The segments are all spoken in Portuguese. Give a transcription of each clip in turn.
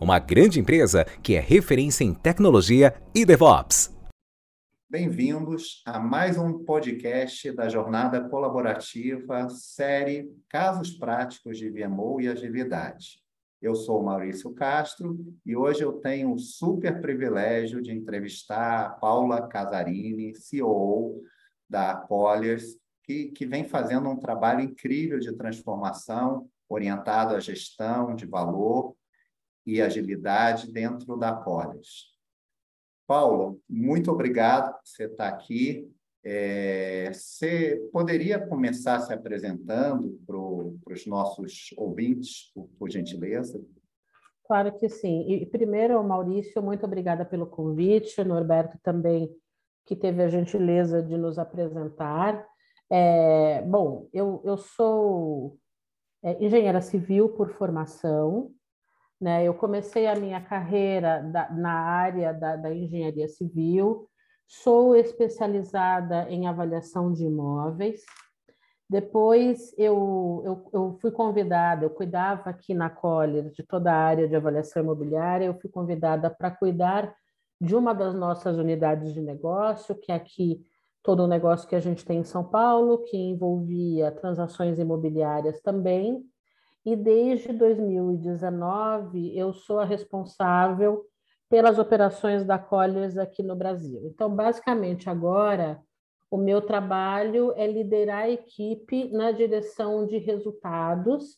uma grande empresa que é referência em tecnologia e DevOps. Bem-vindos a mais um podcast da Jornada Colaborativa, série Casos Práticos de VMO e Agilidade. Eu sou Maurício Castro e hoje eu tenho o super privilégio de entrevistar a Paula Casarini, CEO da Colliers, que, que vem fazendo um trabalho incrível de transformação orientado à gestão de valor e agilidade dentro da Polis. Paulo, muito obrigado por você estar aqui. É, você poderia começar se apresentando para os nossos ouvintes, por, por, gentileza? Claro que sim. E primeiro, Maurício, muito obrigada pelo convite. Norberto também, que teve a gentileza de nos apresentar. É, bom, eu, eu sou é, engenheira civil por formação, né? Eu comecei a minha carreira da, na área da, da engenharia civil, sou especializada em avaliação de imóveis. Depois eu, eu, eu, fui convidada, eu cuidava aqui na Collier de toda a área de avaliação imobiliária, eu fui convidada para cuidar de uma das nossas unidades de negócio, que é aqui todo o negócio que a gente tem em São Paulo, que envolvia transações imobiliárias também. E desde 2019 eu sou a responsável pelas operações da Colliers aqui no Brasil. Então, basicamente, agora o meu trabalho é liderar a equipe na direção de resultados,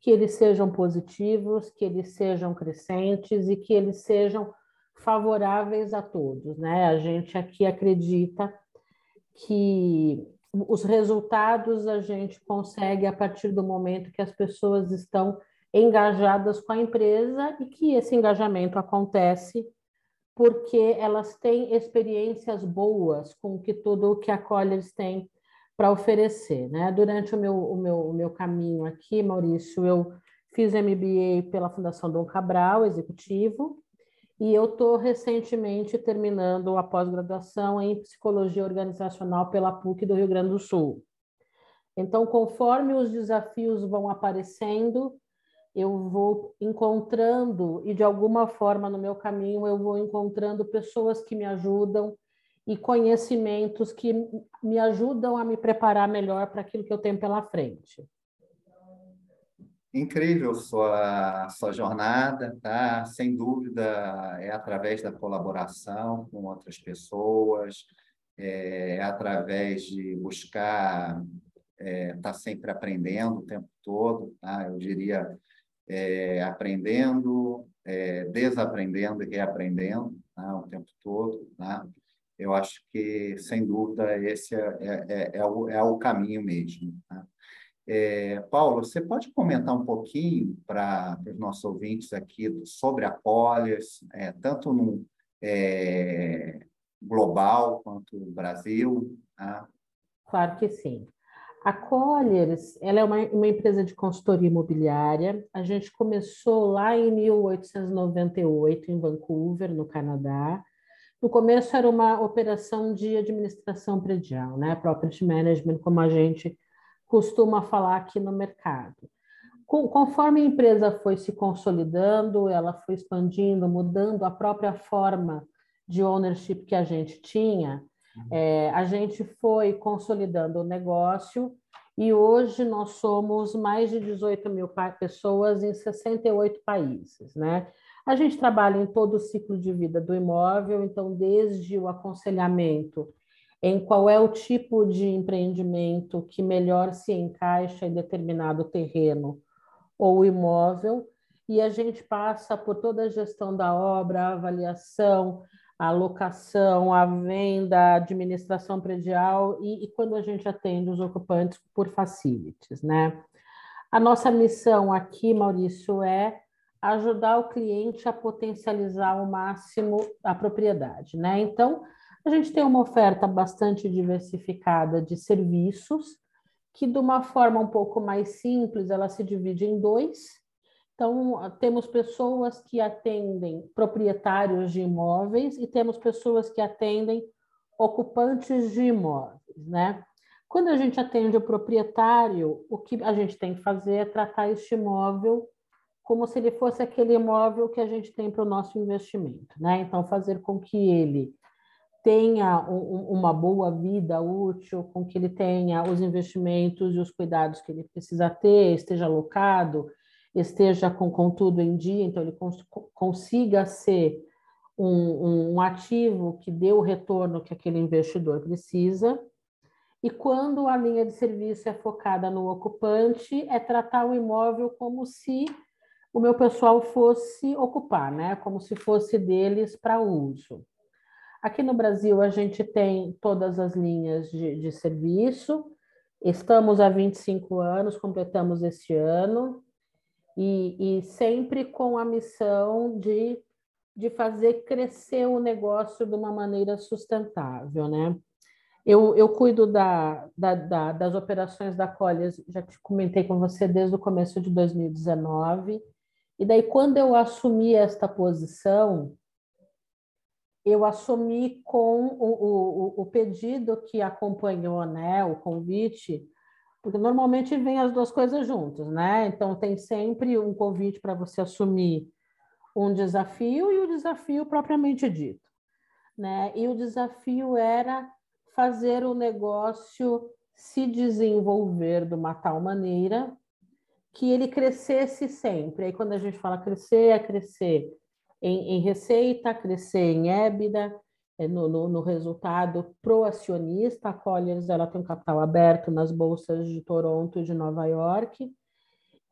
que eles sejam positivos, que eles sejam crescentes e que eles sejam favoráveis a todos. Né? A gente aqui acredita que os resultados a gente consegue a partir do momento que as pessoas estão engajadas com a empresa e que esse engajamento acontece porque elas têm experiências boas com que tudo o que a Colliers tem para oferecer. Né? Durante o meu, o, meu, o meu caminho aqui, Maurício, eu fiz MBA pela Fundação Dom Cabral, executivo, e eu estou recentemente terminando a pós-graduação em psicologia organizacional pela PUC do Rio Grande do Sul. Então, conforme os desafios vão aparecendo, eu vou encontrando, e de alguma forma no meu caminho, eu vou encontrando pessoas que me ajudam e conhecimentos que me ajudam a me preparar melhor para aquilo que eu tenho pela frente incrível sua, sua jornada, tá? Sem dúvida, é através da colaboração com outras pessoas, é, é através de buscar estar é, tá sempre aprendendo o tempo todo, tá? Eu diria é, aprendendo, é, desaprendendo e reaprendendo tá? o tempo todo, tá? Eu acho que, sem dúvida, esse é, é, é, o, é o caminho mesmo. Tá? É, Paulo, você pode comentar um pouquinho para os nossos ouvintes aqui sobre a Polias, é, tanto no é, global quanto no Brasil? Tá? Claro que sim. A Colliers ela é uma, uma empresa de consultoria imobiliária. A gente começou lá em 1898, em Vancouver, no Canadá. No começo era uma operação de administração predial, né? property management, como a gente costuma falar aqui no mercado. conforme a empresa foi se consolidando, ela foi expandindo, mudando a própria forma de ownership que a gente tinha, uhum. é, a gente foi consolidando o negócio e hoje nós somos mais de 18 mil pessoas em 68 países, né? A gente trabalha em todo o ciclo de vida do imóvel, então, desde o aconselhamento em qual é o tipo de empreendimento que melhor se encaixa em determinado terreno ou imóvel, e a gente passa por toda a gestão da obra, a avaliação, a locação, a venda, a administração predial e, e quando a gente atende os ocupantes por facilities, né? A nossa missão aqui, Maurício, é ajudar o cliente a potencializar ao máximo a propriedade, né? Então, a gente tem uma oferta bastante diversificada de serviços, que de uma forma um pouco mais simples, ela se divide em dois. Então, temos pessoas que atendem proprietários de imóveis e temos pessoas que atendem ocupantes de imóveis, né? Quando a gente atende o proprietário, o que a gente tem que fazer é tratar este imóvel como se ele fosse aquele imóvel que a gente tem para o nosso investimento, né? Então, fazer com que ele tenha um, uma boa vida útil, com que ele tenha os investimentos e os cuidados que ele precisa ter, esteja alocado, esteja com, com tudo em dia, então ele cons consiga ser um, um ativo que dê o retorno que aquele investidor precisa. E quando a linha de serviço é focada no ocupante, é tratar o imóvel como se o meu pessoal fosse ocupar, né? Como se fosse deles para uso. Aqui no Brasil, a gente tem todas as linhas de, de serviço, estamos há 25 anos, completamos este ano, e, e sempre com a missão de, de fazer crescer o negócio de uma maneira sustentável, né? Eu, eu cuido da, da, da, das operações da Colliers, já te comentei com você desde o começo de 2019, e daí quando eu assumi esta posição, eu assumi com o, o, o pedido que acompanhou né, o convite, porque normalmente vem as duas coisas juntas, né? Então tem sempre um convite para você assumir um desafio e o desafio propriamente dito, né? E o desafio era fazer o negócio se desenvolver de uma tal maneira que ele crescesse sempre. Aí quando a gente fala crescer, é crescer em, em receita, crescer em EBITDA, é, no, no, no, resultado pro acionista. A Colliers ela tem um capital aberto nas bolsas de Toronto e de Nova York.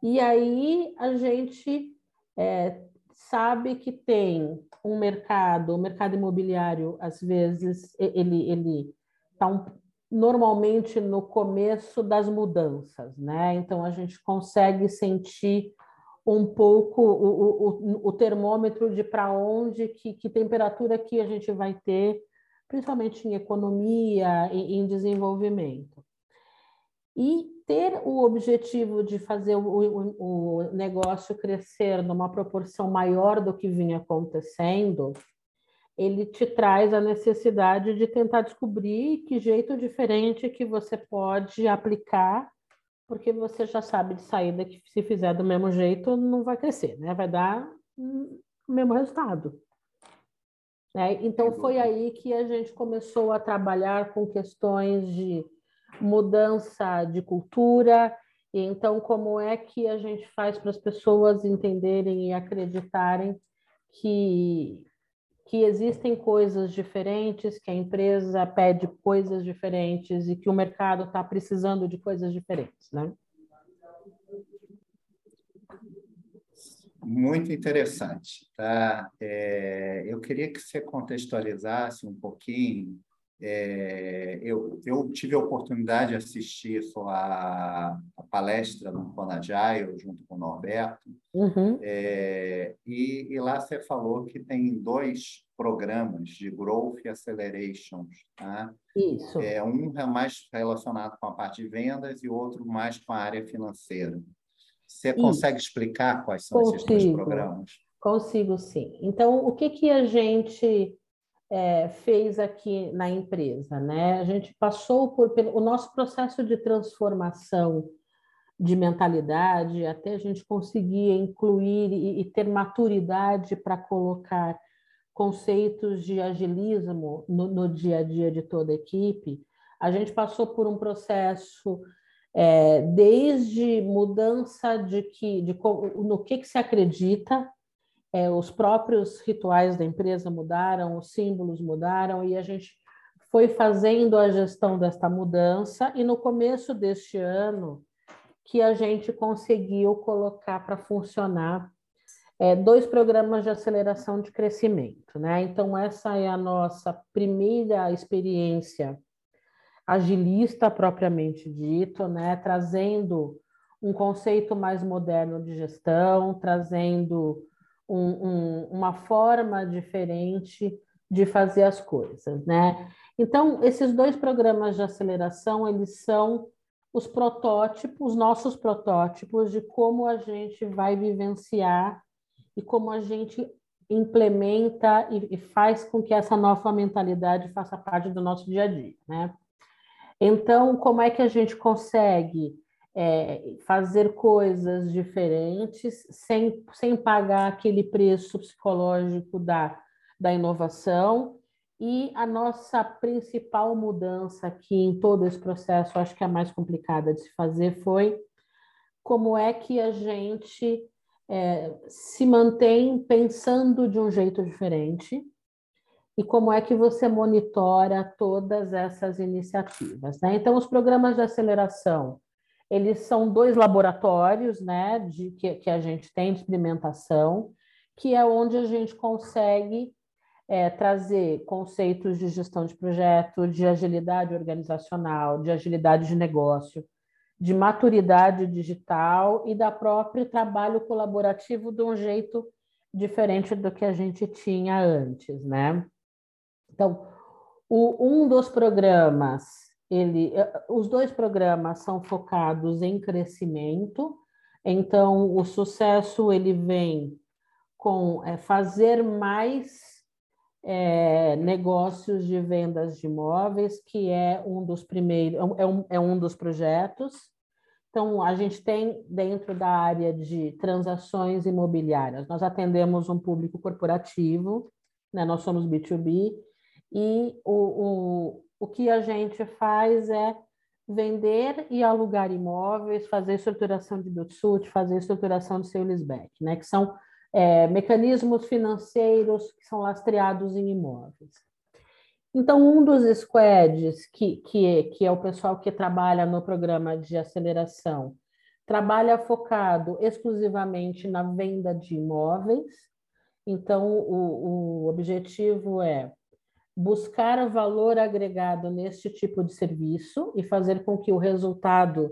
E aí a gente é, sabe que tem um mercado, o mercado imobiliário, às vezes, ele ele está um, normalmente no começo das mudanças, né? Então a gente consegue sentir um pouco o, o, o termômetro de para onde, que, que temperatura que a gente vai ter, principalmente em economia e em desenvolvimento. E ter o objetivo de fazer o, o, negócio crescer numa proporção maior do que vinha acontecendo, ele te traz a necessidade de tentar descobrir que jeito diferente que você pode aplicar porque você já sabe de saída que se fizer do mesmo jeito não vai crescer, né? Vai dar o mesmo resultado. Né? Então foi aí que a gente começou a trabalhar com questões de mudança de cultura. E então como é que a gente faz para as pessoas entenderem e acreditarem que que existem coisas diferentes, que a empresa pede coisas diferentes e que o mercado está precisando de coisas diferentes, né? Muito interessante, tá? É, eu queria que você contextualizasse um pouquinho é, eu, eu, tive a oportunidade de assistir a, a palestra no Conagile, junto com o Norberto, uhum. é, e, e, lá você falou que tem dois programas de Growth e Acceleration. Tá? Isso. É, um é mais relacionado com a parte de vendas e outro mais com a área financeira. Você Isso. consegue explicar quais são Consigo. esses dois programas? Consigo, sim. Então, o que, que a gente é, fez aqui na empresa, né? A gente passou por o nosso processo de transformação de mentalidade, até a gente conseguir incluir e, e ter maturidade para colocar conceitos de agilismo no, no, dia a dia de toda a equipe. A gente passou por um processo é, desde mudança de que de, no que, que se acredita é, os próprios rituais da empresa mudaram, os símbolos mudaram, e a gente foi fazendo a gestão desta mudança, e no começo deste ano, que a gente conseguiu colocar para funcionar é, dois programas de aceleração de crescimento, né? Então, essa é a nossa primeira experiência agilista propriamente dito, né? Trazendo um conceito mais moderno de gestão, trazendo um, um, uma forma diferente de fazer as coisas, né? Então, esses dois programas de aceleração, eles são os protótipos, nossos protótipos de como a gente vai vivenciar e como a gente implementa e, e faz com que essa nova mentalidade faça parte do nosso dia a dia, né? Então, como é que a gente consegue é, fazer coisas diferentes sem, sem pagar aquele preço psicológico da, da inovação? E a nossa principal mudança aqui em todo esse processo, acho que a mais complicada de se fazer, foi como é que a gente é, se mantém pensando de um jeito diferente e como é que você monitora todas essas iniciativas. Né? Então, os programas de aceleração, eles são dois laboratórios né, de, que, que a gente tem de experimentação, que é onde a gente consegue é, trazer conceitos de gestão de projeto, de agilidade organizacional, de agilidade de negócio, de maturidade digital e da próprio trabalho colaborativo de um jeito diferente do que a gente tinha antes, né? Então, o, um dos programas, ele, os dois programas são focados em crescimento. Então, o sucesso ele vem com é, fazer mais é, negócios de vendas de imóveis, que é um dos primeiros, é um, é um dos projetos. Então, a gente tem dentro da área de transações imobiliárias, nós atendemos um público corporativo, né? nós somos B2B, e o, o, o que a gente faz é vender e alugar imóveis, fazer estruturação de build fazer estruturação de sale-leaseback, né? que são é, mecanismos financeiros que são lastreados em imóveis. Então, um dos squads, que, que, que é o pessoal que trabalha no programa de aceleração, trabalha focado exclusivamente na venda de imóveis. Então, o, o objetivo é buscar valor agregado neste tipo de serviço e fazer com que o resultado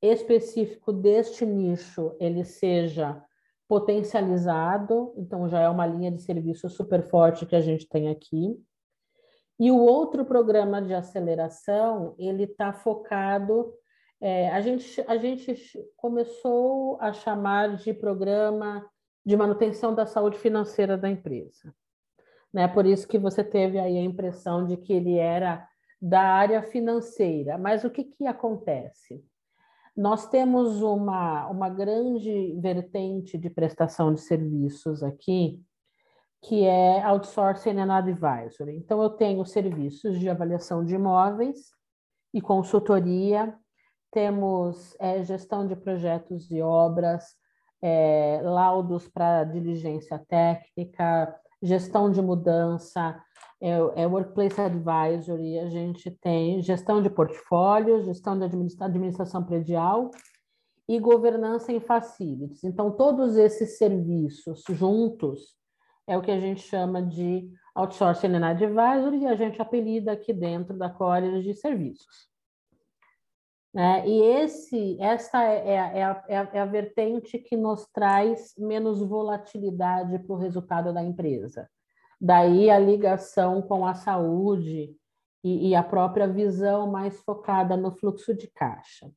específico deste nicho ele seja potencializado, então já é uma linha de serviço super forte que a gente tem aqui. E o outro programa de aceleração, ele está focado, é, a, gente, a gente começou a chamar de programa de manutenção da saúde financeira da empresa. Né? Por isso que você teve aí a impressão de que ele era da área financeira. Mas o que, que acontece? Nós temos uma, uma grande vertente de prestação de serviços aqui, que é outsourcing and advisory. Então, eu tenho serviços de avaliação de imóveis e consultoria, temos é, gestão de projetos e obras, é, laudos para diligência técnica, gestão de mudança, é, é Workplace Advisory, a gente tem gestão de portfólio, gestão de administração predial e governança em facilities. Então, todos esses serviços juntos é o que a gente chama de outsourcing and advisory e a gente apelida aqui dentro da Core de serviços. É, e esse, essa é, é, é, a, é, a, é a vertente que nos traz menos volatilidade para o resultado da empresa. Daí a ligação com a saúde e, e a própria visão mais focada no fluxo de caixa.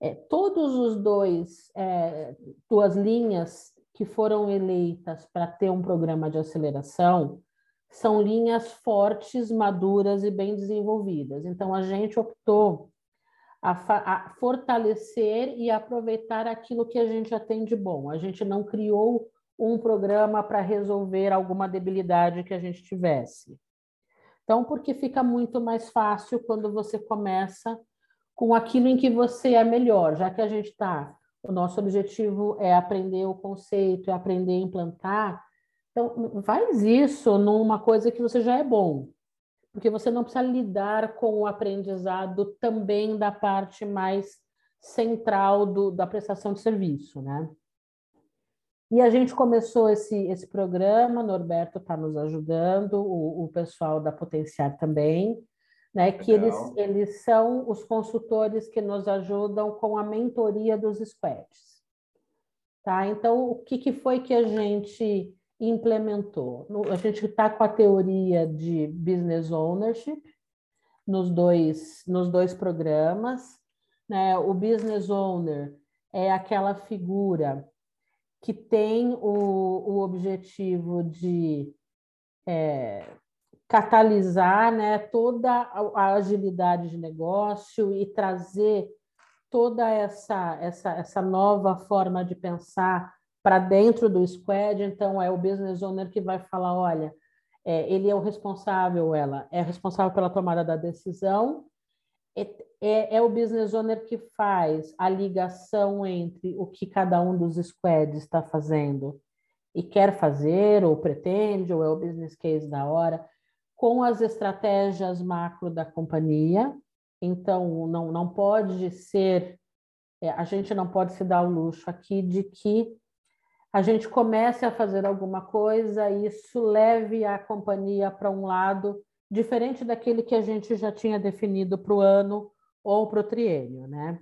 É, todos os dois, é, duas linhas que foram eleitas para ter um programa de aceleração são linhas fortes, maduras e bem desenvolvidas. Então, a gente optou a, a fortalecer e aproveitar aquilo que a gente já tem de bom. A gente não criou um programa para resolver alguma debilidade que a gente tivesse. Então, porque fica muito mais fácil quando você começa com aquilo em que você é melhor, já que a gente está. O nosso objetivo é aprender o conceito, é aprender a implantar. Então, faz isso numa coisa que você já é bom, porque você não precisa lidar com o aprendizado também da parte mais central do, da prestação de serviço, né? E a gente começou esse, esse programa, Norberto está nos ajudando, o, o pessoal da Potenciar também, né, que eles, eles são os consultores que nos ajudam com a mentoria dos squads. Tá? Então, o que, que foi que a gente implementou? A gente está com a teoria de business ownership nos dois, nos dois programas. Né? O business owner é aquela figura que tem o, o objetivo de é, catalisar né, toda a agilidade de negócio e trazer toda essa, essa, essa nova forma de pensar para dentro do squad. Então, é o business owner que vai falar: olha, é, ele é o responsável, ela é responsável pela tomada da decisão, é, é, o business owner que faz a ligação entre o que cada um dos squads está fazendo e quer fazer, ou pretende, ou é o business case da hora, com as estratégias macro da companhia. Então, não, não pode ser, é, a gente não pode se dar o luxo aqui de que a gente comece a fazer alguma coisa e isso leve a companhia para um lado diferente daquele que a gente já tinha definido para o ano ou para o triênio, né?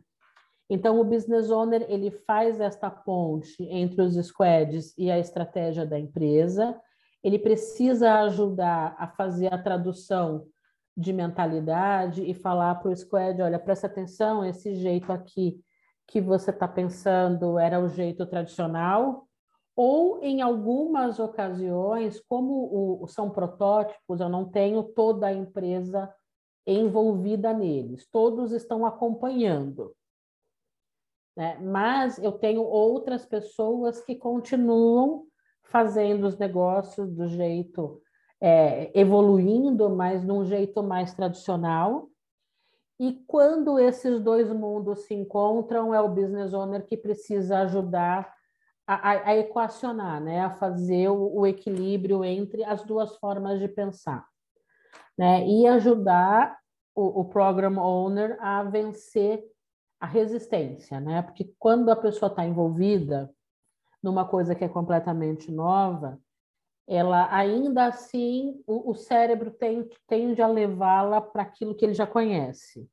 Então, o business owner ele faz esta ponte entre os squads e a estratégia da empresa. Ele precisa ajudar a fazer a tradução de mentalidade e falar para o squad, olha, presta atenção, esse jeito aqui que você está pensando era o jeito tradicional, ou em algumas ocasiões, como o, são protótipos, eu não tenho toda a empresa envolvida neles, todos estão acompanhando. Né? Mas eu tenho outras pessoas que continuam fazendo os negócios do jeito é, evoluindo, mas de um jeito mais tradicional. E quando esses dois mundos se encontram, é o business owner que precisa ajudar a, a equacionar, né? a fazer o, o, equilíbrio entre as duas formas de pensar. Né? E ajudar o, o program owner a vencer a resistência, né? Porque quando a pessoa está envolvida numa coisa que é completamente nova, ela ainda assim o, o cérebro tende, tende a levá-la para aquilo que ele já conhece.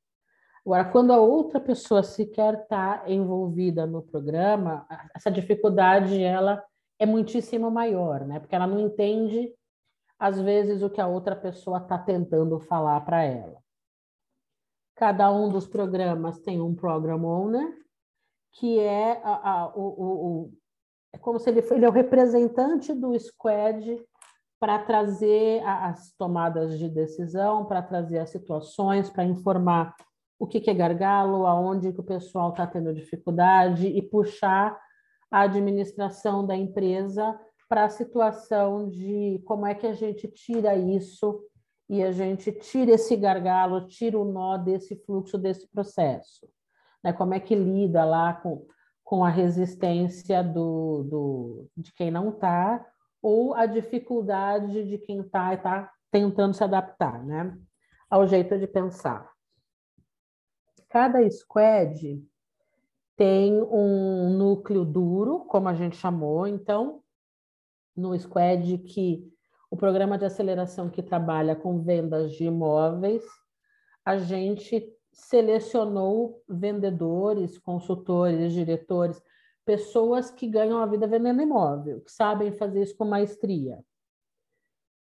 Agora, quando a outra pessoa sequer está envolvida no programa, essa dificuldade ela é muitíssimo maior, né? Porque ela não entende às vezes o que a outra pessoa está tentando falar para ela. Cada um dos programas tem um program owner, que é a, a, o, o, o, é como se ele, ele é o representante do squad para trazer as tomadas de decisão, para trazer as situações, para informar o que, que é gargalo, aonde que o pessoal está tendo dificuldade e puxar a administração da empresa para a situação de como é que a gente tira isso e a gente tira esse gargalo, tira o nó desse fluxo, desse processo. Né? Como é que lida lá com, com a resistência do, do, de quem não está ou a dificuldade de quem está e está tentando se adaptar né? ao jeito de pensar. Cada squad tem um núcleo duro, como a gente chamou, então, no squad que o programa de aceleração que trabalha com vendas de imóveis, a gente selecionou vendedores, consultores, diretores, pessoas que ganham a vida vendendo imóvel, que sabem fazer isso com maestria.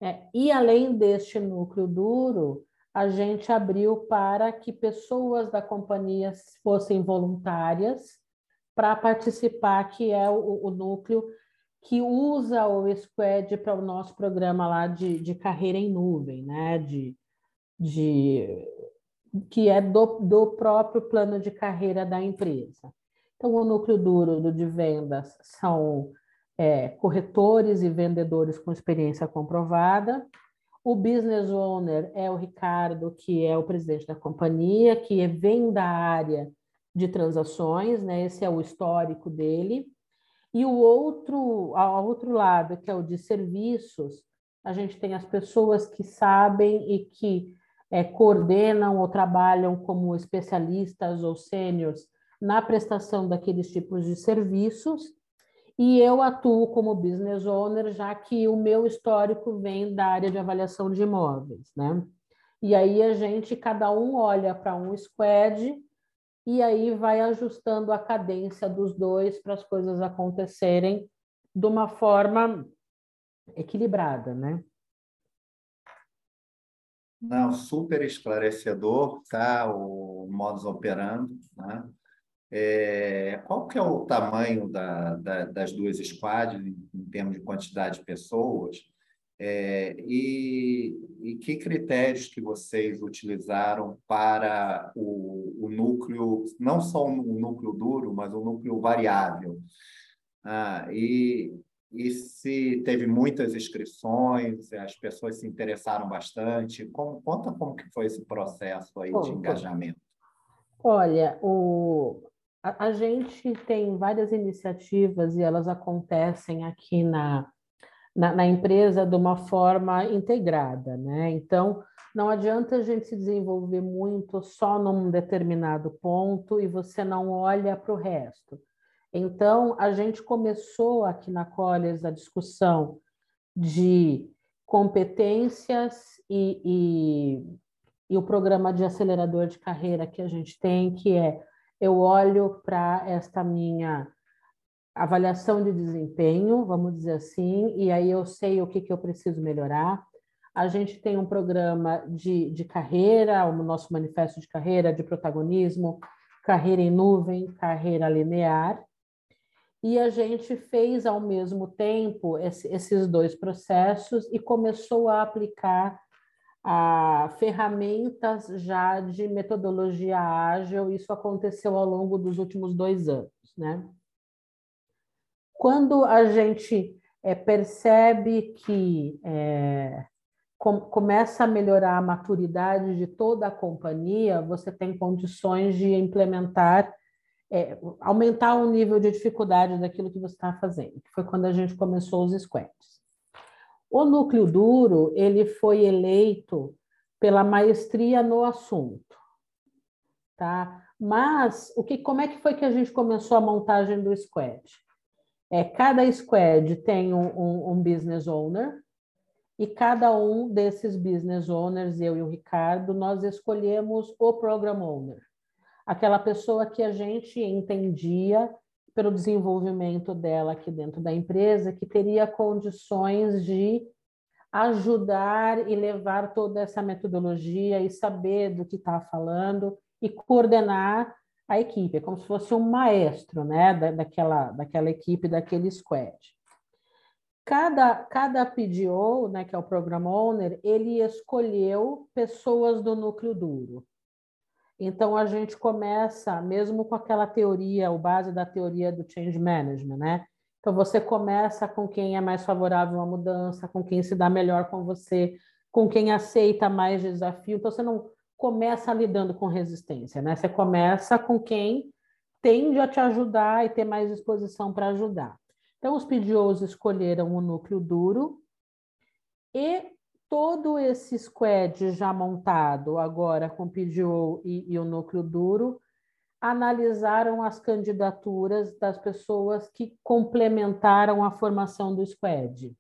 É, e além deste núcleo duro, a gente abriu para que pessoas da companhia fossem voluntárias para participar, que é o, o núcleo que usa o Squad para o nosso programa lá de, de carreira em nuvem, né? De, de, que é do, do próprio plano de carreira da empresa. Então, o núcleo duro do de vendas são é, corretores e vendedores com experiência comprovada. O business owner é o Ricardo, que é o presidente da companhia, que vem da área de transações, né? Esse é o histórico dele. E o outro, ao outro lado, que é o de serviços, a gente tem as pessoas que sabem e que é, coordenam ou trabalham como especialistas ou sêniores na prestação daqueles tipos de serviços. E eu atuo como business owner, já que o meu histórico vem da área de avaliação de imóveis, né? E aí a gente, cada um olha para um squad e aí vai ajustando a cadência dos dois para as coisas acontecerem de uma forma equilibrada, né? Não, super esclarecedor, tá? O modus operandi, né? É, qual que é o tamanho da, da, das duas squads em, em, termos de quantidade de pessoas? É, e, e, que critérios que vocês utilizaram para o, o núcleo, não só o núcleo duro, mas o núcleo variável? Ah, e, e se teve muitas inscrições, as pessoas se interessaram bastante. Como, conta como que foi esse processo aí de engajamento. Olha, o, a, a, gente tem várias iniciativas e elas acontecem aqui na, na, na empresa de uma forma integrada, né? Então, não adianta a gente se desenvolver muito só num determinado ponto e você não olha para o resto. Então, a gente começou aqui na Colliers a discussão de competências e, e, e, o programa de acelerador de carreira que a gente tem, que é eu olho para esta minha avaliação de desempenho, vamos dizer assim, e aí eu sei o que, que eu preciso melhorar. A gente tem um programa de, de carreira, o nosso manifesto de carreira, de protagonismo, carreira em nuvem, carreira linear, e a gente fez ao mesmo tempo esse, esses dois processos e começou a aplicar a ferramentas já de metodologia ágil. Isso aconteceu ao longo dos últimos dois anos, né? Quando a gente é, percebe que é, com, começa a melhorar a maturidade de toda a companhia, você tem condições de implementar é, aumentar o nível de dificuldade daquilo que você está fazendo, que foi quando a gente começou os squads. O núcleo duro, ele foi eleito pela maestria no assunto, tá? Mas o que, como é que foi que a gente começou a montagem do squad? É, cada squad tem um, um, um business owner e cada um desses business owners, eu e o Ricardo, nós escolhemos o program owner aquela pessoa que a gente entendia pelo desenvolvimento dela aqui dentro da empresa, que teria condições de ajudar e levar toda essa metodologia e saber do que está falando e coordenar a equipe, é como se fosse um maestro né, da, daquela, daquela equipe, daquele squad. Cada, cada PDO, né, que é o Program Owner, ele escolheu pessoas do núcleo duro. Então a gente começa, mesmo com aquela teoria, o base da teoria do change management, né? Então você começa com quem é mais favorável à mudança, com quem se dá melhor com você, com quem aceita mais desafio. Então você não começa lidando com resistência, né? Você começa com quem tende a te ajudar e ter mais disposição para ajudar. Então os PDOs escolheram o núcleo duro e todo esse squad já montado agora com PDO e, e o núcleo duro, analisaram as candidaturas das pessoas que complementaram a formação do squad.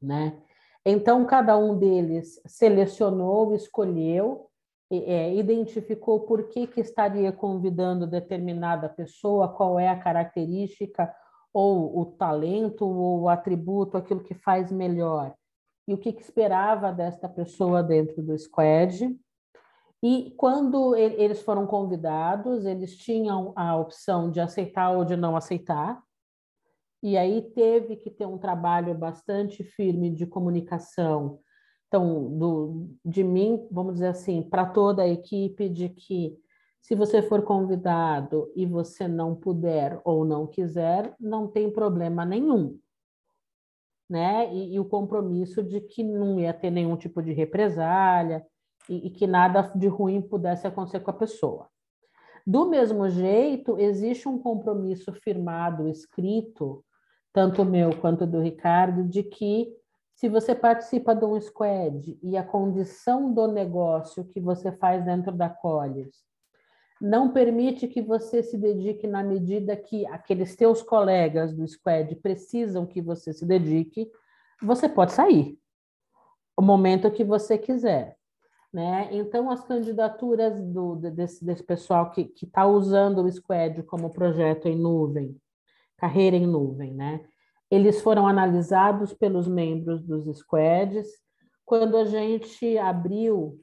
Né? Então, cada um deles selecionou, escolheu, é, identificou por que, que estaria convidando determinada pessoa, qual é a característica, ou o talento, ou o atributo, aquilo que faz melhor e o que, que esperava desta pessoa dentro do squad. E quando eles foram convidados, eles tinham a opção de aceitar ou de não aceitar. E aí teve que ter um trabalho bastante firme de comunicação. Então, do, de mim, vamos dizer assim, para toda a equipe, de que se você for convidado e você não puder ou não quiser, não tem problema nenhum né? E, e, o compromisso de que não ia ter nenhum tipo de represália e, e que nada de ruim pudesse acontecer com a pessoa. Do mesmo jeito, existe um compromisso firmado, escrito, tanto meu quanto do Ricardo, de que se você participa de um squad e a condição do negócio que você faz dentro da Colliers não permite que você se dedique na medida que aqueles teus colegas do squad precisam que você se dedique, você pode sair o momento que você quiser. Né? Então, as candidaturas do, desse, desse pessoal que está usando o Squad como projeto em nuvem, carreira em nuvem, né? eles foram analisados pelos membros dos squads. Quando a gente abriu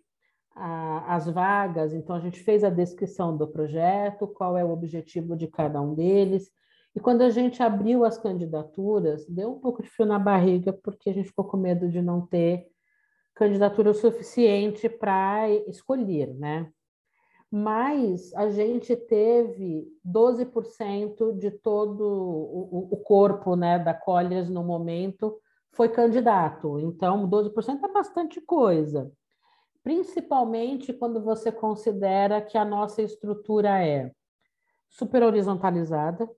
a, as vagas, então a gente fez a descrição do projeto, qual é o objetivo de cada um deles. E quando a gente abriu as candidaturas, deu um pouco de frio na barriga, porque a gente ficou com medo de não ter candidatura suficiente para escolher, né? Mas a gente teve 12% de todo o, o corpo né, da Colliers no momento foi candidato. Então, 12% é bastante coisa. Principalmente quando você considera que a nossa estrutura é super horizontalizada,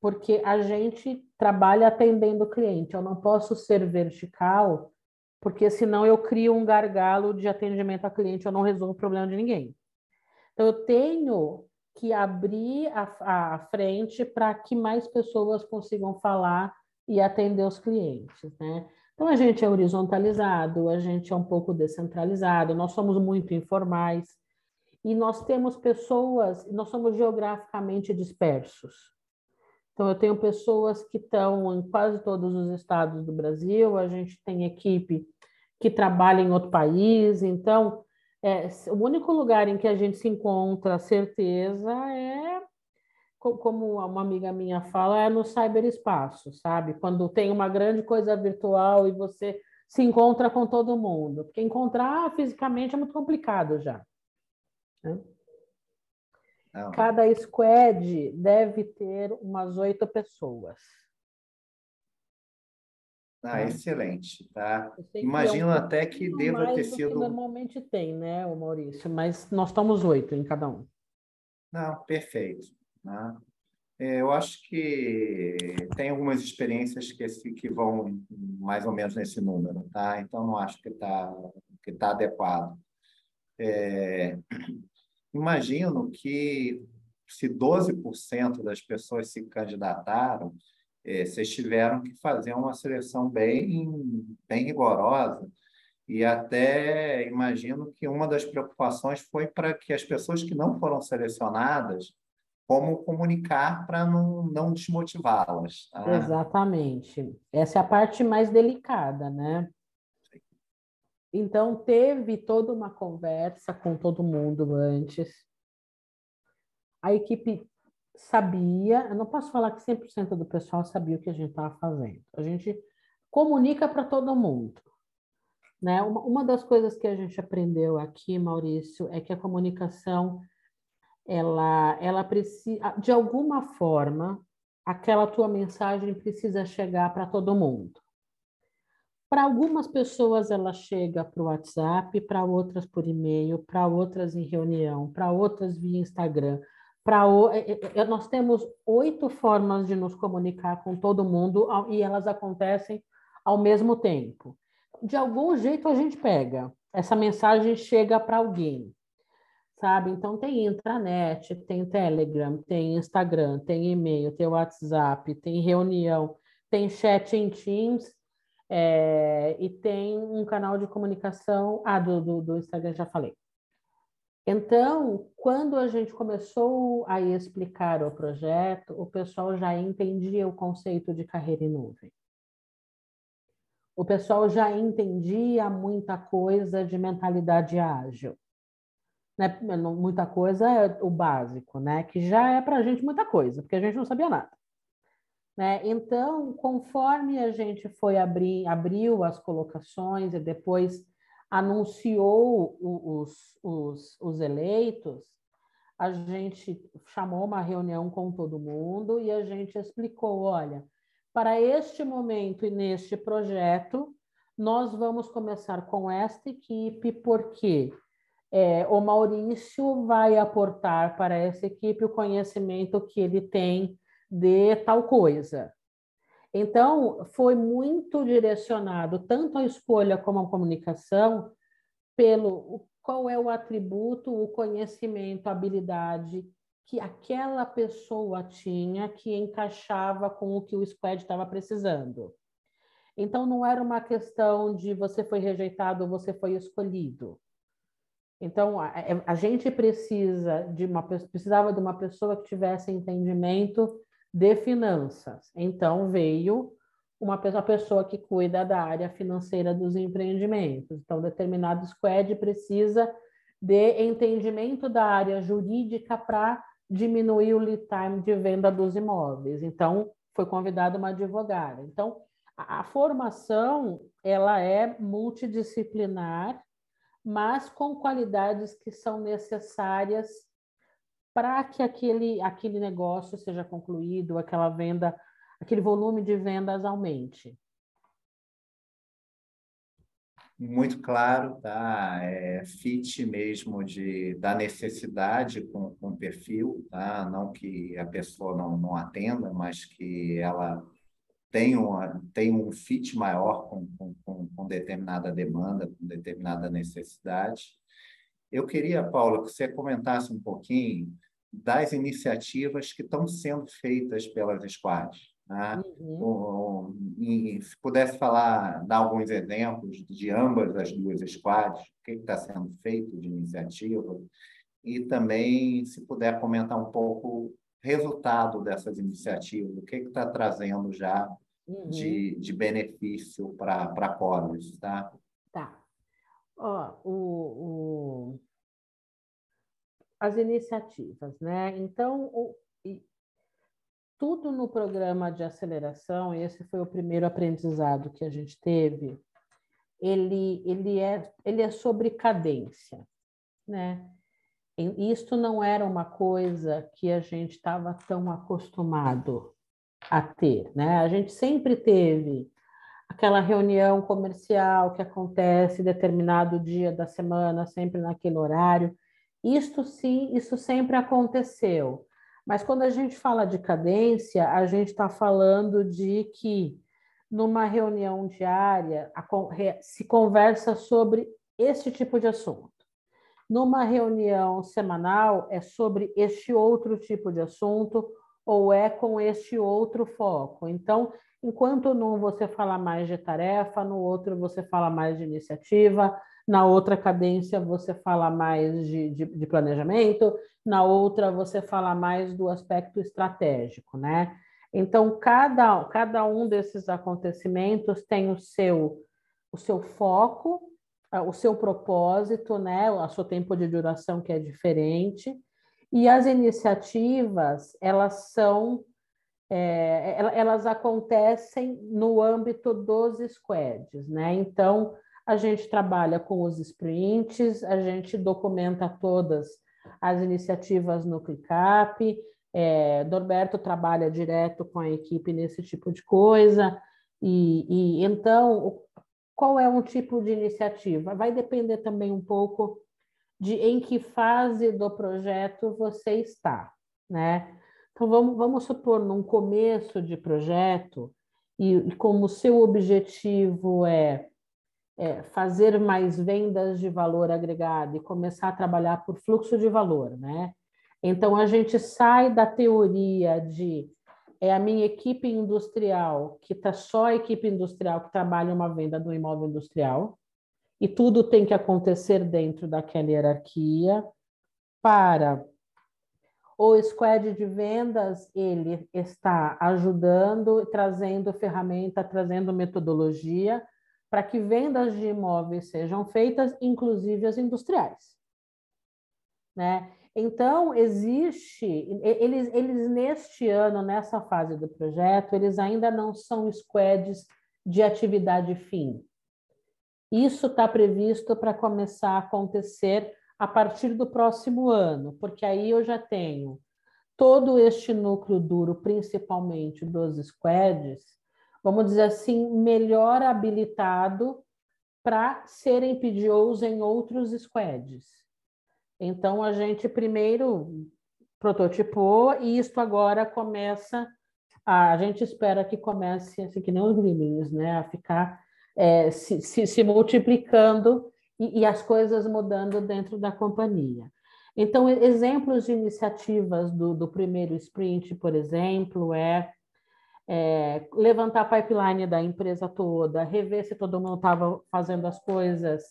porque a gente trabalha atendendo o cliente. Eu não posso ser vertical porque senão eu crio um gargalo de atendimento a cliente, eu não resolvo o problema de ninguém. Então, eu tenho que abrir a, a frente para que mais pessoas consigam falar e atender os clientes, né? Então, a gente é horizontalizado, a gente é um pouco descentralizado, nós somos muito informais e nós temos pessoas, nós somos geograficamente dispersos. Então, eu tenho pessoas que estão em quase todos os estados do Brasil, a gente tem equipe que trabalha em outro país, então, é, o único lugar em que a gente se encontra certeza é, como uma amiga minha fala, é no cyberespaço, sabe? Quando tem uma grande coisa virtual e você se encontra com todo mundo. Porque encontrar fisicamente é muito complicado já. Né? Não. Cada squad deve ter umas oito pessoas. Ah, excelente, tá? Imagino é um até que deva ter sido. Que normalmente tem, né, o Maurício? Mas nós estamos oito em cada um. Não, perfeito. Né? Eu acho que tem algumas experiências que, que vão mais ou menos nesse número, tá? Então não acho que está que tá adequado. É, imagino que se 12% das pessoas se candidataram, é, vocês tiveram que fazer uma seleção bem, bem rigorosa. E até imagino que uma das preocupações foi para que as pessoas que não foram selecionadas, como comunicar para não, não desmotivá-las. Tá? Exatamente. Essa é a parte mais delicada, né? Então, teve toda uma conversa com todo mundo antes. A equipe sabia, eu não posso falar que 100% do pessoal sabia o que a gente estava fazendo. A gente comunica para todo mundo. Né? Uma, uma das coisas que a gente aprendeu aqui, Maurício, é que a comunicação, ela, ela precisa, de alguma forma, aquela tua mensagem precisa chegar para todo mundo. Para algumas pessoas ela chega para o WhatsApp, para outras por e-mail, para outras em reunião, para outras via Instagram. Para é, é, é, nós temos oito formas de nos comunicar com todo mundo e elas acontecem ao mesmo tempo. De algum jeito a gente pega, essa mensagem chega para alguém, sabe? Então tem intranet, tem Telegram, tem Instagram, tem e-mail, tem WhatsApp, tem reunião, tem chat em Teams é, e tem um canal de comunicação. Ah, do, do, do Instagram já falei. Então, quando a gente começou a explicar o projeto, o pessoal já entendia o conceito de carreira em nuvem. O pessoal já entendia muita coisa de mentalidade ágil. Né? Muita coisa é o básico, né? que já é para a gente muita coisa, porque a gente não sabia nada. Né? Então, conforme a gente foi abrir, abriu as colocações e depois anunciou os, os, os eleitos, a gente chamou uma reunião com todo mundo e a gente explicou: olha, para este momento e neste projeto, nós vamos começar com esta equipe, porque é, o Maurício vai aportar para essa equipe o conhecimento que ele tem de tal coisa. Então, foi muito direcionado tanto a escolha como a comunicação pelo qual é o atributo, o conhecimento, a habilidade que aquela pessoa tinha que encaixava com o que o squad estava precisando. Então, não era uma questão de você foi rejeitado ou você foi escolhido. Então, a, é, a, gente precisa de uma precisava de uma pessoa que tivesse entendimento de finanças. Então, veio uma pessoa, pessoa que cuida da área financeira dos empreendimentos. Então, determinado squad precisa de entendimento da área jurídica para diminuir o lead time de venda dos imóveis. Então, foi convidada uma advogada. Então, a, a formação ela é multidisciplinar, mas com qualidades que são necessárias para que aquele, aquele negócio seja concluído, aquela venda aquele volume de vendas aumente. Muito claro, tá? É fit mesmo de, da necessidade com, com o perfil, tá? Não que a pessoa não, não atenda, mas que ela tem, uma, tem um fit maior com, com, com determinada demanda, com determinada necessidade. Eu queria, Paula, que você comentasse um pouquinho das iniciativas que estão sendo feitas pelas squads. Né? Uhum. e, se pudesse falar, dar alguns exemplos de ambas as duas squads, o que está sendo feito de iniciativa, e também, se puder comentar um pouco resultado dessas iniciativas, o que está trazendo já uhum. de, de benefício para a Polis, tá? Tá. Ó, o, o... As iniciativas, né? Então, o, tudo no programa de aceleração, esse foi o primeiro aprendizado que a gente teve, ele, ele, é, ele é sobre cadência, né? Isto não era uma coisa que a gente estava tão acostumado a ter, né? A gente sempre teve aquela reunião comercial que acontece determinado dia da semana, sempre naquele horário. Isto sim, isso sempre aconteceu. Mas quando a gente fala de cadência, a gente está falando de que numa reunião diária se conversa sobre esse tipo de assunto. Numa reunião semanal é sobre este outro tipo de assunto ou é com este outro foco. Então, enquanto num você fala mais de tarefa, no outro você fala mais de iniciativa, na outra cadência você fala mais de, de, de, planejamento, na outra você fala mais do aspecto estratégico, né? Então, cada, cada um desses acontecimentos tem o seu, o seu foco, o seu propósito, né? O seu tempo de duração que é diferente, e as iniciativas, elas são é, elas acontecem no âmbito dos squads, né? Então, a gente trabalha com os sprints, a gente documenta todas as iniciativas no ClickUp, é, Norberto trabalha direto com a equipe nesse tipo de coisa, e, e então, qual é um tipo de iniciativa? Vai depender também um pouco de em que fase do projeto você está, né? Então, vamos, vamos supor, num começo de projeto, e, e como seu objetivo é é, fazer mais vendas de valor agregado e começar a trabalhar por fluxo de valor, né? Então a gente sai da teoria de é a minha equipe industrial, que está só a equipe industrial que trabalha uma venda do imóvel industrial, e tudo tem que acontecer dentro daquela hierarquia, para o squad de vendas, ele está ajudando, trazendo ferramenta, trazendo metodologia, para que vendas de imóveis sejam feitas, inclusive as industriais. Né? Então, existe, eles, eles neste ano, nessa fase do projeto, eles ainda não são squads de atividade fim. Isso está previsto para começar a acontecer a partir do próximo ano, porque aí eu já tenho todo este núcleo duro, principalmente dos squads, vamos dizer assim, melhor habilitado para serem PDOs em outros squads. Então, a gente primeiro prototipou e isso agora começa, a, a gente espera que comece, assim, que nem os gremlins, né, a ficar é, se, se, se multiplicando e, e as coisas mudando dentro da companhia. Então, exemplos de iniciativas do, do primeiro sprint, por exemplo, é, é, levantar a pipeline da empresa toda, rever se todo mundo estava fazendo as coisas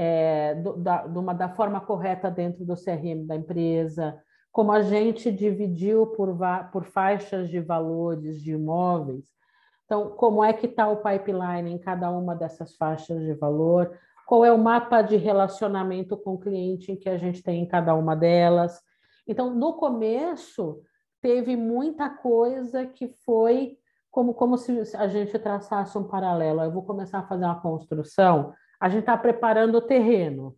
é, do, da, uma, da forma correta dentro do CRM da empresa, como a gente dividiu por, por faixas de valores de imóveis. Então, como é que está o pipeline em cada uma dessas faixas de valor? Qual é o mapa de relacionamento com o cliente que a gente tem em cada uma delas? Então, no começo, teve muita coisa que foi como, como se a gente traçasse um paralelo. Eu vou começar a fazer uma construção, a gente está preparando o terreno.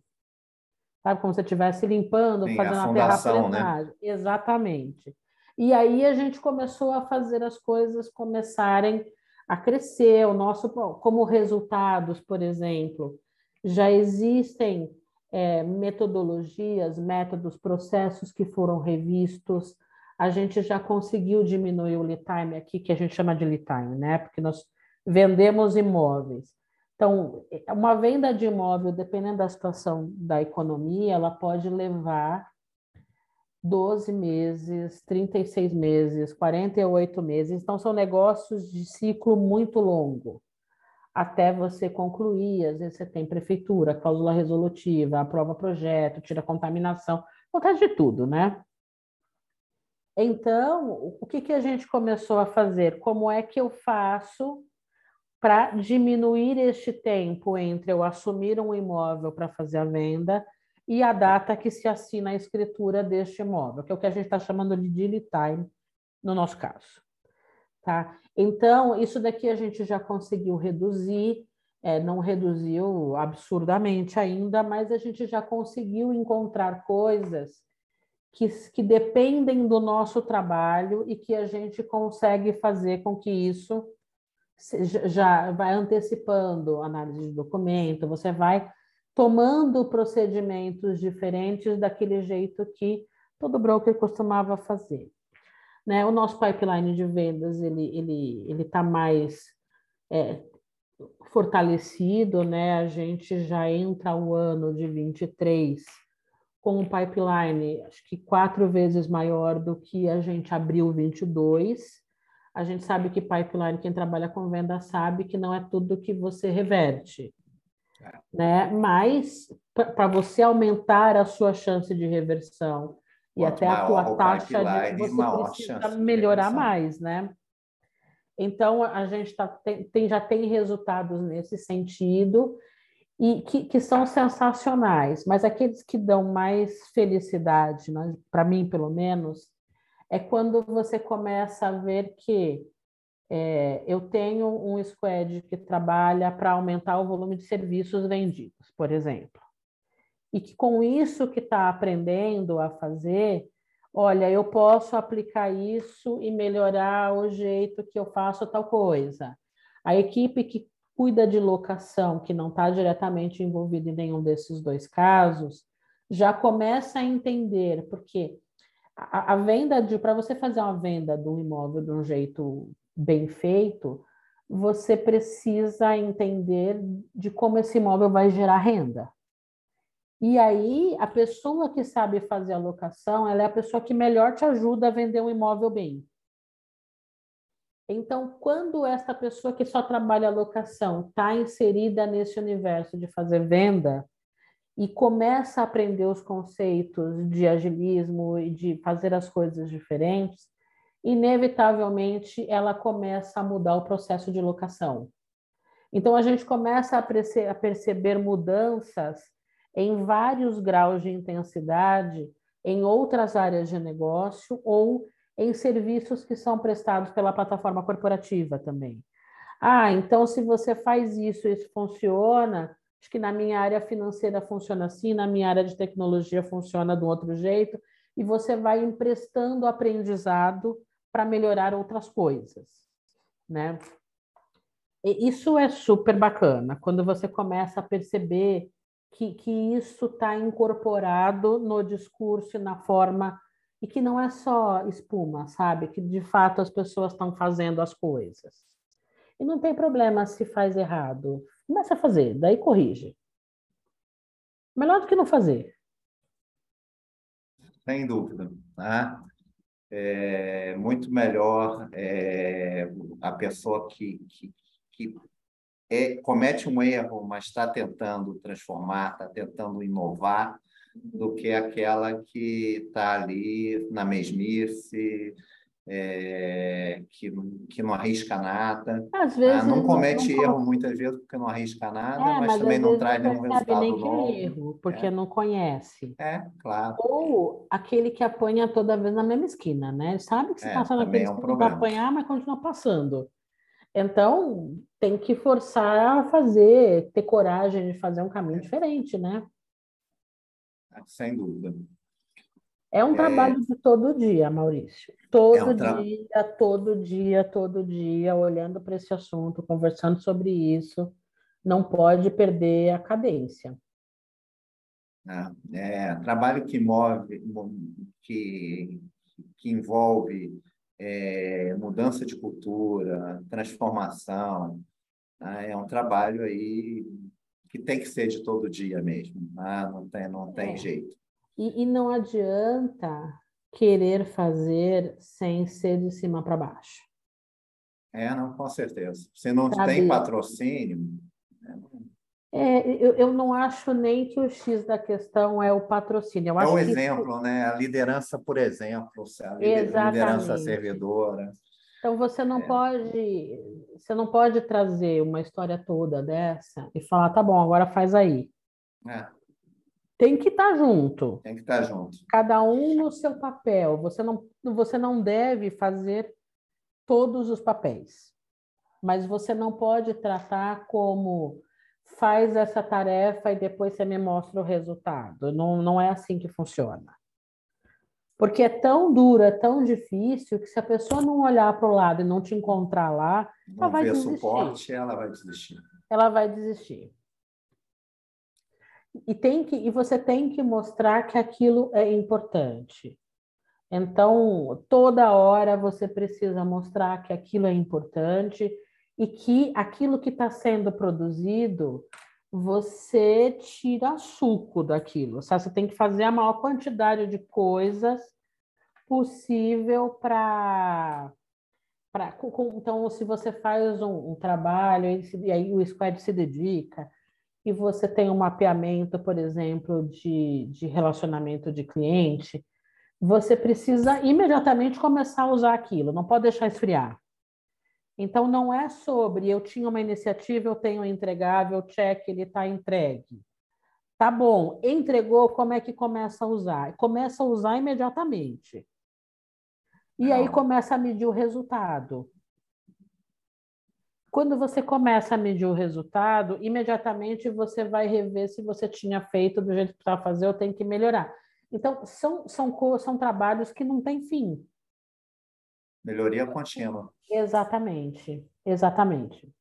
Sabe, como se estivesse limpando, Sim, fazendo a, a terraplenagem. Né? Exatamente. E aí a gente começou a fazer as coisas começarem a crescer. O nosso, como resultados, por exemplo, já existem é, metodologias, métodos, processos que foram revistos. A gente já conseguiu diminuir o lead time aqui, que a gente chama de lead time, né? Porque nós vendemos imóveis. Então, uma venda de imóvel, dependendo da situação da economia, ela pode levar 12 meses, 36 meses, 48 meses. Então, são negócios de ciclo muito longo. Até você concluir, às vezes você tem prefeitura, cláusula resolutiva, aprova projeto, tira contaminação, acontece de tudo, né? Então, o que, que a gente começou a fazer? Como é que eu faço para diminuir este tempo entre eu assumir um imóvel para fazer a venda e a data que se assina a escritura deste imóvel, que é o que a gente está chamando de deal time no nosso caso. Tá? Então, isso daqui a gente já conseguiu reduzir, é, não reduziu absurdamente ainda, mas a gente já conseguiu encontrar coisas que, que dependem do nosso trabalho e que a gente consegue fazer com que isso já vai antecipando análise de documento, você vai tomando procedimentos diferentes daquele jeito que todo broker costumava fazer. Né? O nosso pipeline de vendas ele ele ele está mais é, fortalecido, né? A gente já entra o ano de 23 com um pipeline acho que quatro vezes maior do que a gente abriu 22 a gente sabe que pipeline, quem trabalha com venda sabe que não é tudo que você reverte. É. Né? Mas para você aumentar a sua chance de reversão e até a tua taxa de você precisa melhorar mais, né? Então a gente tá, tem, tem, já tem resultados nesse sentido e que, que são sensacionais, mas aqueles que dão mais felicidade, né? para mim pelo menos, é quando você começa a ver que é, eu tenho um squad que trabalha para aumentar o volume de serviços vendidos, por exemplo. E que com isso que está aprendendo a fazer, olha, eu posso aplicar isso e melhorar o jeito que eu faço tal coisa. A equipe que cuida de locação, que não está diretamente envolvida em nenhum desses dois casos, já começa a entender, porque a, a venda de para você fazer uma venda de um imóvel de um jeito bem feito, você precisa entender de como esse imóvel vai gerar renda. E aí, a pessoa que sabe fazer a locação, ela é a pessoa que melhor te ajuda a vender um imóvel bem. Então, quando essa pessoa que só trabalha a locação está inserida nesse universo de fazer venda, e começa a aprender os conceitos de agilismo e de fazer as coisas diferentes, inevitavelmente ela começa a mudar o processo de locação. Então a gente começa a, perce a perceber mudanças em vários graus de intensidade em outras áreas de negócio ou em serviços que são prestados pela plataforma corporativa também. Ah, então se você faz isso, isso funciona, Acho que na minha área financeira funciona assim, na minha área de tecnologia funciona de um outro jeito, e você vai emprestando aprendizado para melhorar outras coisas, né? E isso é super bacana, quando você começa a perceber que, que isso está incorporado no discurso e na forma, e que não é só espuma, sabe? Que de fato as pessoas estão fazendo as coisas. E não tem problema se faz errado. Começa a fazer, daí corrige. Melhor do que não fazer. Sem dúvida. Tá? É muito melhor é, a pessoa que, que, que é, comete um erro, mas está tentando transformar, está tentando inovar, do que aquela que está ali na mesmice, é, que, que não arrisca nada. Às vezes, ah, não comete não, erro muitas vezes porque não arrisca nada, é, mas, mas, também não traz nenhum resultado nem que. É erro, porque é. não conhece. É, claro. Ou aquele que apanha toda vez na mesma esquina, né? Ele sabe que se é, passa naquele é um vai apanhar, mas continua passando. Então, tem que forçar a fazer, ter coragem de fazer um caminho é. diferente, né? Sem dúvida. É um é... trabalho de todo dia, Maurício. Todo é um tra... dia, todo dia, todo dia, olhando para esse assunto, conversando sobre isso. Não pode perder a cadência. É, é trabalho que move, que, que envolve é, mudança de cultura, transformação. Né? É um trabalho aí que tem que ser de todo dia mesmo. Né? Não tem, não tem é. jeito. E, e não adianta querer fazer sem ser de cima para baixo. É, não, com certeza. Se não Sabe? tem patrocínio. Né? É, eu, eu não acho nem que o X da questão é o patrocínio. Eu é o exemplo, que... né? A liderança, por exemplo, a liderança servidora. Então você não é. pode, você não pode trazer uma história toda dessa e falar, tá bom, agora faz aí. É tem que estar tá junto. Tem que estar tá junto. Cada um no seu papel. Você não, você não deve fazer todos os papéis, mas você não pode tratar como faz essa tarefa e depois você me mostra o resultado. Não, não é assim que funciona. Porque é tão duro, é tão difícil que se a pessoa não olhar para o lado e não te encontrar lá, não ela vai desistir. suporte, ela vai desistir. Ela vai desistir. E, tem que, e você tem que mostrar que aquilo é importante. Então, toda hora você precisa mostrar que aquilo é importante e que aquilo que está sendo produzido, você tira suco daquilo. Sabe? Você tem que fazer a maior quantidade de coisas possível para. Então, se você faz um, um trabalho e aí o squad se dedica, e você tem um mapeamento, por exemplo, de, de relacionamento de cliente, você precisa imediatamente começar a usar aquilo, não pode deixar esfriar. Então, não é sobre eu tinha uma iniciativa, eu tenho um entregável, check, ele está entregue. Tá bom, entregou, como é que começa a usar? Começa a usar imediatamente. E aí começa a medir o resultado. Quando você começa a medir o resultado, imediatamente você vai rever se você tinha feito do jeito que precisava fazer ou tem que melhorar. Então, são, são, são trabalhos que não têm fim. Melhoria contínua. Exatamente, exatamente.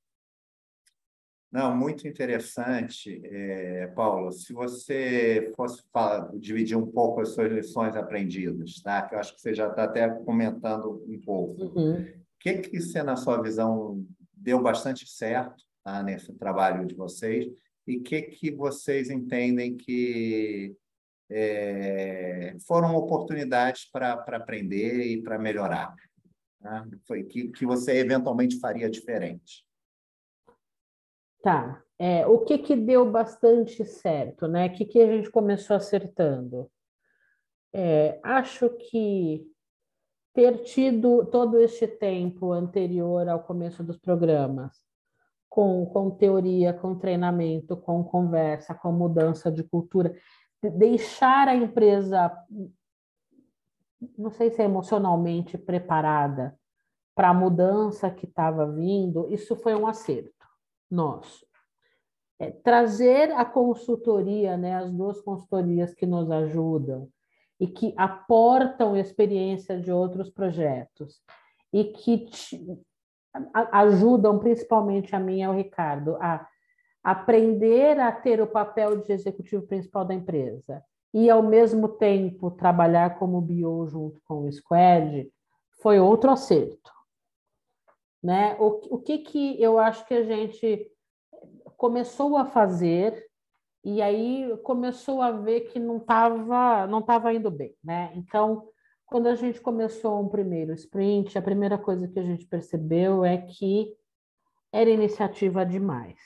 Não, muito interessante, é, Paulo. Se você fosse falar, dividir um pouco as suas lições aprendidas, tá? Que eu acho que você já está até comentando um pouco. Uhum. O que que você, na sua visão, deu bastante certo tá, nesse trabalho de vocês e o que, que vocês entendem que é, foram oportunidades para aprender e para melhorar? Tá? Foi que, que você eventualmente faria diferente? Tá. É, o que, que deu bastante certo, né? O que, que a gente começou acertando? É, acho que ter tido todo este tempo anterior ao começo dos programas, com, com teoria, com treinamento, com conversa, com mudança de cultura, deixar a empresa, não sei se é emocionalmente preparada para a mudança que estava vindo, isso foi um acerto nosso. É, trazer a consultoria, né, as duas consultorias que nos ajudam, e que aportam experiência de outros projetos e que ajudam principalmente a mim e ao Ricardo a aprender a ter o papel de executivo principal da empresa e ao mesmo tempo trabalhar como BO junto com o Squad foi outro acerto. Né? O, o que, que eu acho que a gente começou a fazer e aí começou a ver que não estava não tava indo bem, né? Então, quando a gente começou um primeiro sprint, a primeira coisa que a gente percebeu é que era iniciativa demais.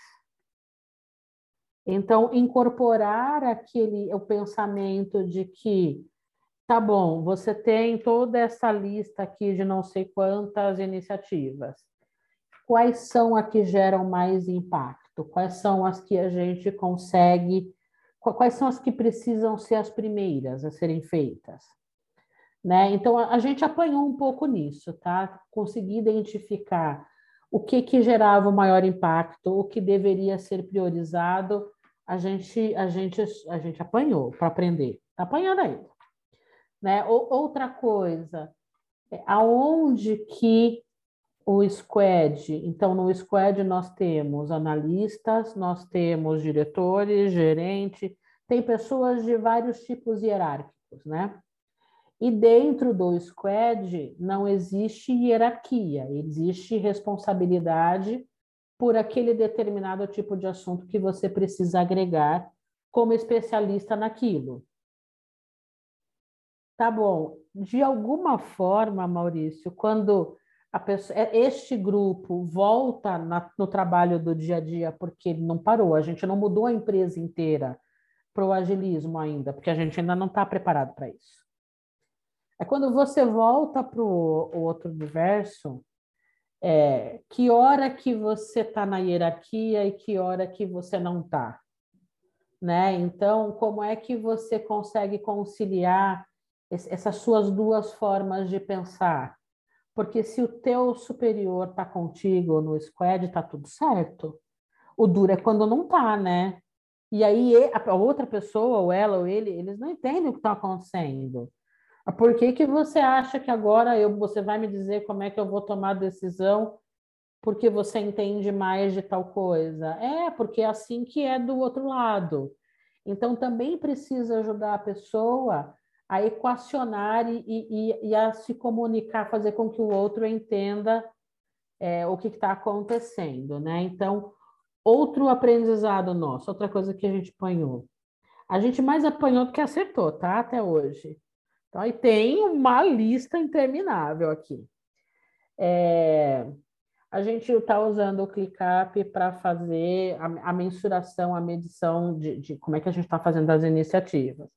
Então, incorporar aquele o pensamento de que tá bom, você tem toda essa lista aqui de não sei quantas iniciativas. Quais são as que geram mais impacto? Quais são as que a gente consegue? Quais são as que precisam ser as primeiras a serem feitas? Né? Então, a, a gente apanhou um pouco nisso, tá? Consegui identificar o que, que gerava o maior impacto, o que deveria ser priorizado, a gente, a gente, a gente apanhou para aprender. Está apanhando ainda. Né? Outra coisa, é aonde que o squad, então no squad nós temos analistas, nós temos diretores, gerente, tem pessoas de vários tipos hierárquicos, né? E dentro do squad não existe hierarquia, existe responsabilidade por aquele determinado tipo de assunto que você precisa agregar como especialista naquilo. Tá bom. De alguma forma, Maurício, quando pessoa, é, este grupo volta na, no trabalho do dia a dia, porque ele não parou, a gente não mudou a empresa inteira para o agilismo ainda, porque a gente ainda não está preparado para isso. É quando você volta para o outro universo, é, que hora que você está na hierarquia e que hora que você não está. Né? Então, como é que você consegue conciliar essas suas duas formas de pensar? Porque se o teu superior está contigo no squad, está tudo certo. O duro é quando não está, né? E aí a outra pessoa, ou ela ou ele, eles não entendem o que está acontecendo. Por que, que você acha que agora eu, você vai me dizer como é que eu vou tomar a decisão porque você entende mais de tal coisa? É, porque é assim que é do outro lado. Então, também precisa ajudar a pessoa a equacionar e, e, e a se comunicar, fazer com que o outro entenda é, o que está acontecendo, né? Então, outro aprendizado nosso, outra coisa que a gente apanhou. A gente mais apanhou do que acertou, tá? Até hoje. Então, aí tem uma lista interminável aqui. É, a gente está usando o ClickUp para fazer a, a, mensuração, a medição de, de como é que a gente está fazendo as iniciativas.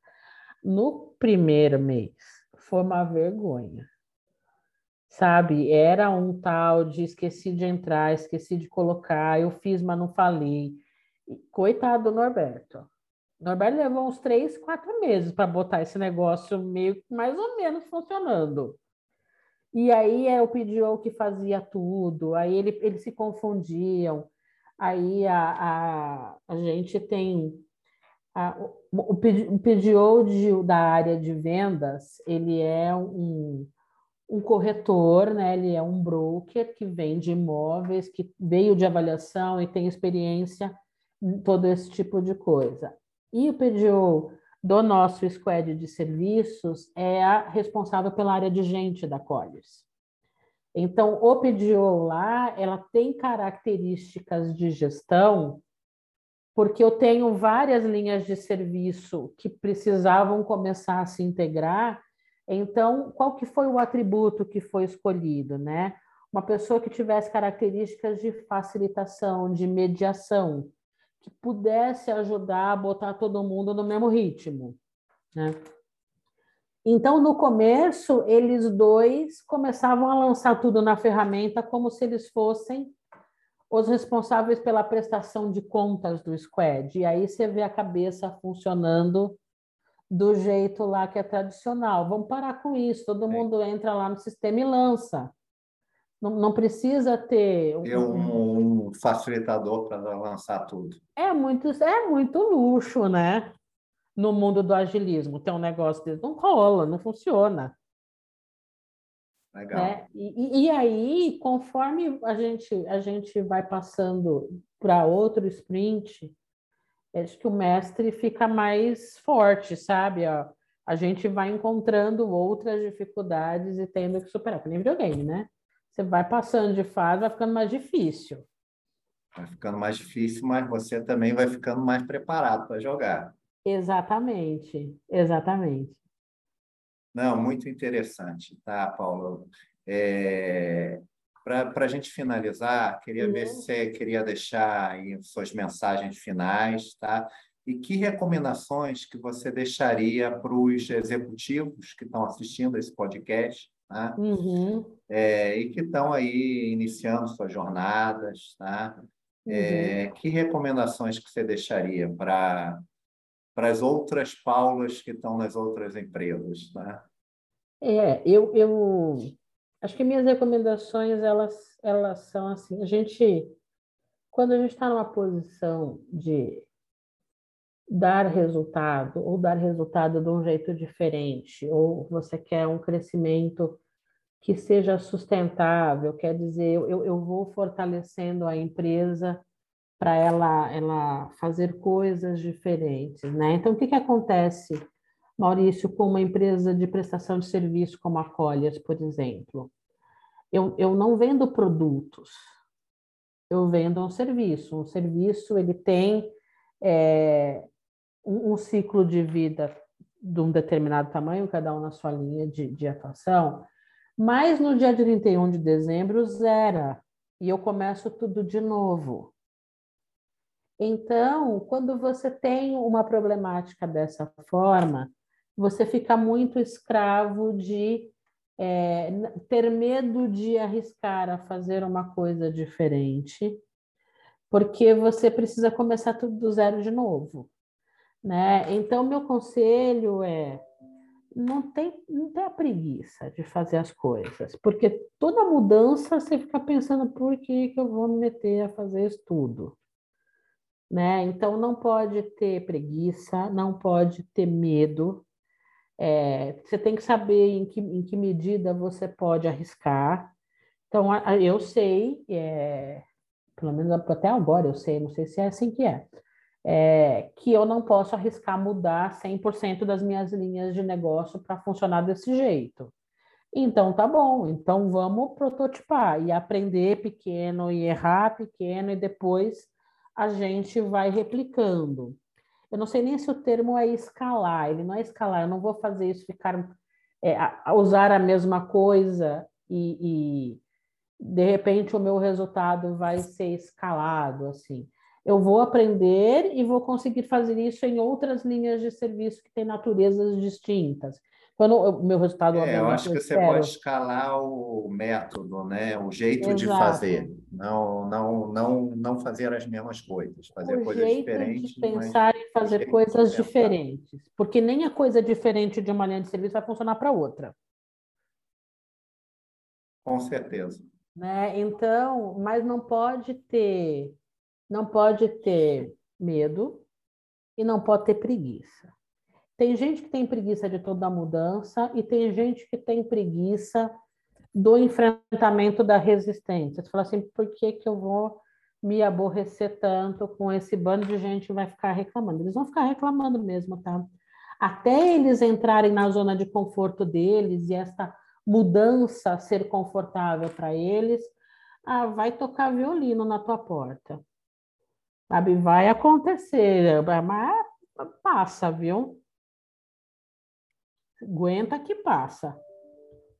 No primeiro mês, foi uma vergonha. Sabe, era um tal de esqueci de entrar, esqueci de colocar, eu fiz, mas não falei. Coitado do Norberto. Norberto levou uns três, quatro meses para botar esse negócio meio mais ou menos funcionando. E aí é o PDO que fazia tudo, aí ele, eles se confundiam. Aí a, a, a gente tem o, o PDO de, da área de vendas, ele é um, um corretor, né? ele é um broker que vende imóveis, que veio de avaliação e tem experiência em todo esse tipo de coisa. E o PDO do nosso squad de serviços é a responsável pela área de gente da Colliers. Então, o PDO lá, ela tem características de gestão, porque eu tenho várias linhas de serviço que precisavam começar a se integrar. Então, qual que foi o atributo que foi escolhido, né? Uma pessoa que tivesse características de facilitação, de mediação, que pudesse ajudar a botar todo mundo no mesmo ritmo, né? Então, no começo, eles dois começavam a lançar tudo na ferramenta como se eles fossem os responsáveis pela prestação de contas do squad. E aí você vê a cabeça funcionando do jeito lá que é tradicional. Vamos parar com isso. Todo mundo entra lá no sistema e lança. Não, não precisa ter um, um, um facilitador para lançar tudo. É muito, é muito luxo, né? No mundo do agilismo, ter um negócio desse não rola, não funciona. Legal. É, e, e aí, conforme a gente, a gente vai passando para outro sprint, acho que o mestre fica mais forte, sabe? A, a gente vai encontrando outras dificuldades e tendo que superar, que nem videogame, né? Você vai passando de fase, vai ficando mais difícil. Vai ficando mais difícil, mas você também vai ficando mais preparado para jogar. Exatamente, exatamente. Não, muito interessante, tá, Paulo? É, para a gente finalizar, queria uhum. ver se você queria deixar aí suas mensagens finais, tá? E que recomendações que você deixaria para os executivos que estão assistindo esse podcast, tá? Uhum. É, e que estão aí iniciando suas jornadas, tá? É, uhum. que recomendações que você deixaria para para as outras Paulas que estão nas outras empresas, tá? É, eu, eu acho que minhas recomendações elas elas são assim, a gente quando a gente está numa posição de dar resultado ou dar resultado de um jeito diferente ou você quer um crescimento que seja sustentável, quer dizer, eu, eu vou fortalecendo a empresa para ela, ela fazer coisas diferentes, né? Então, o que, que acontece, Maurício, com uma empresa de prestação de serviço como a Colliers, por exemplo? Eu, eu não vendo produtos, eu vendo um serviço. Um serviço, ele tem é, um, um, ciclo de vida de um determinado tamanho, cada um na sua linha de, de atuação, mas no dia 31 de dezembro zera, e eu começo tudo de novo. Então, quando você tem uma problemática dessa forma, você fica muito escravo de é, ter medo de arriscar a fazer uma coisa diferente, porque você precisa começar tudo do zero de novo. Né? Então, meu conselho é não tem, não tem a preguiça de fazer as coisas, porque toda mudança você fica pensando por que, que eu vou me meter a fazer isso tudo né? Então não pode ter preguiça, não pode ter medo. É, você tem que saber em que, em que medida você pode arriscar. Então eu sei, é, pelo menos até agora eu sei, não sei se é assim que é, é que eu não posso arriscar mudar 100% das minhas linhas de negócio para funcionar desse jeito. Então tá bom, então vamos prototipar e aprender pequeno e errar pequeno e depois a gente vai replicando. Eu não sei nem se o termo é escalar, ele não é escalar, eu não vou fazer isso, ficar é, a, usar a mesma coisa e, e, de repente o meu resultado vai ser escalado assim. Eu vou aprender e vou conseguir fazer isso em outras linhas de serviço que têm naturezas distintas. Quando o meu resultado é, eu acho que você espero. pode escalar o método, né? O jeito Exato. de fazer, não, não, não, não fazer as mesmas coisas, fazer o coisas jeito diferentes. De pensar em fazer coisas diferentes, porque nem a coisa diferente de uma linha de serviço vai funcionar para outra. Com certeza. Né? Então, mas não pode ter, não pode ter medo e não pode ter preguiça. Tem gente que tem preguiça de toda a mudança e tem gente que tem preguiça do enfrentamento da resistência. Você fala assim, por que, que eu vou me aborrecer tanto com esse bando de gente que vai ficar reclamando? Eles vão ficar reclamando mesmo, tá? Até eles entrarem na zona de conforto deles e essa mudança ser confortável para eles, ah, vai tocar violino na tua porta. Sabe? Vai acontecer, mas passa, viu? Aguenta que passa.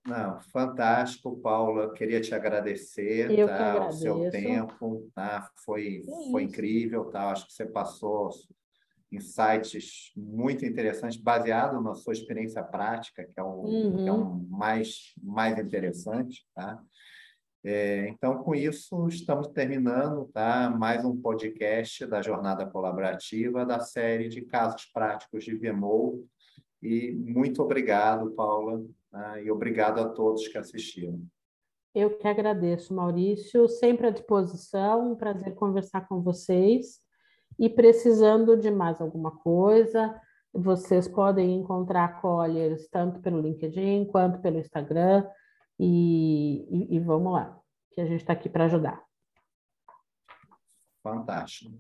Não, fantástico, Paula. Queria te agradecer Eu tá, o seu tempo. Tá? Foi, foi incrível. Tá? Acho que você passou insights muito interessantes, baseado na sua experiência prática, que é o, uhum. que é o uhum. mais, mais interessante. Tá? É, então, com isso, estamos terminando tá? mais um podcast da Jornada Colaborativa da série de casos práticos de VMO e muito obrigado, Paula, né? e obrigado a todos que assistiram. Eu que agradeço, Maurício, sempre à disposição, um prazer conversar com vocês. E precisando de mais alguma coisa, vocês podem encontrar Colliers tanto pelo LinkedIn quanto pelo Instagram. E, e, e vamos lá, que a gente está aqui para ajudar. Fantástico.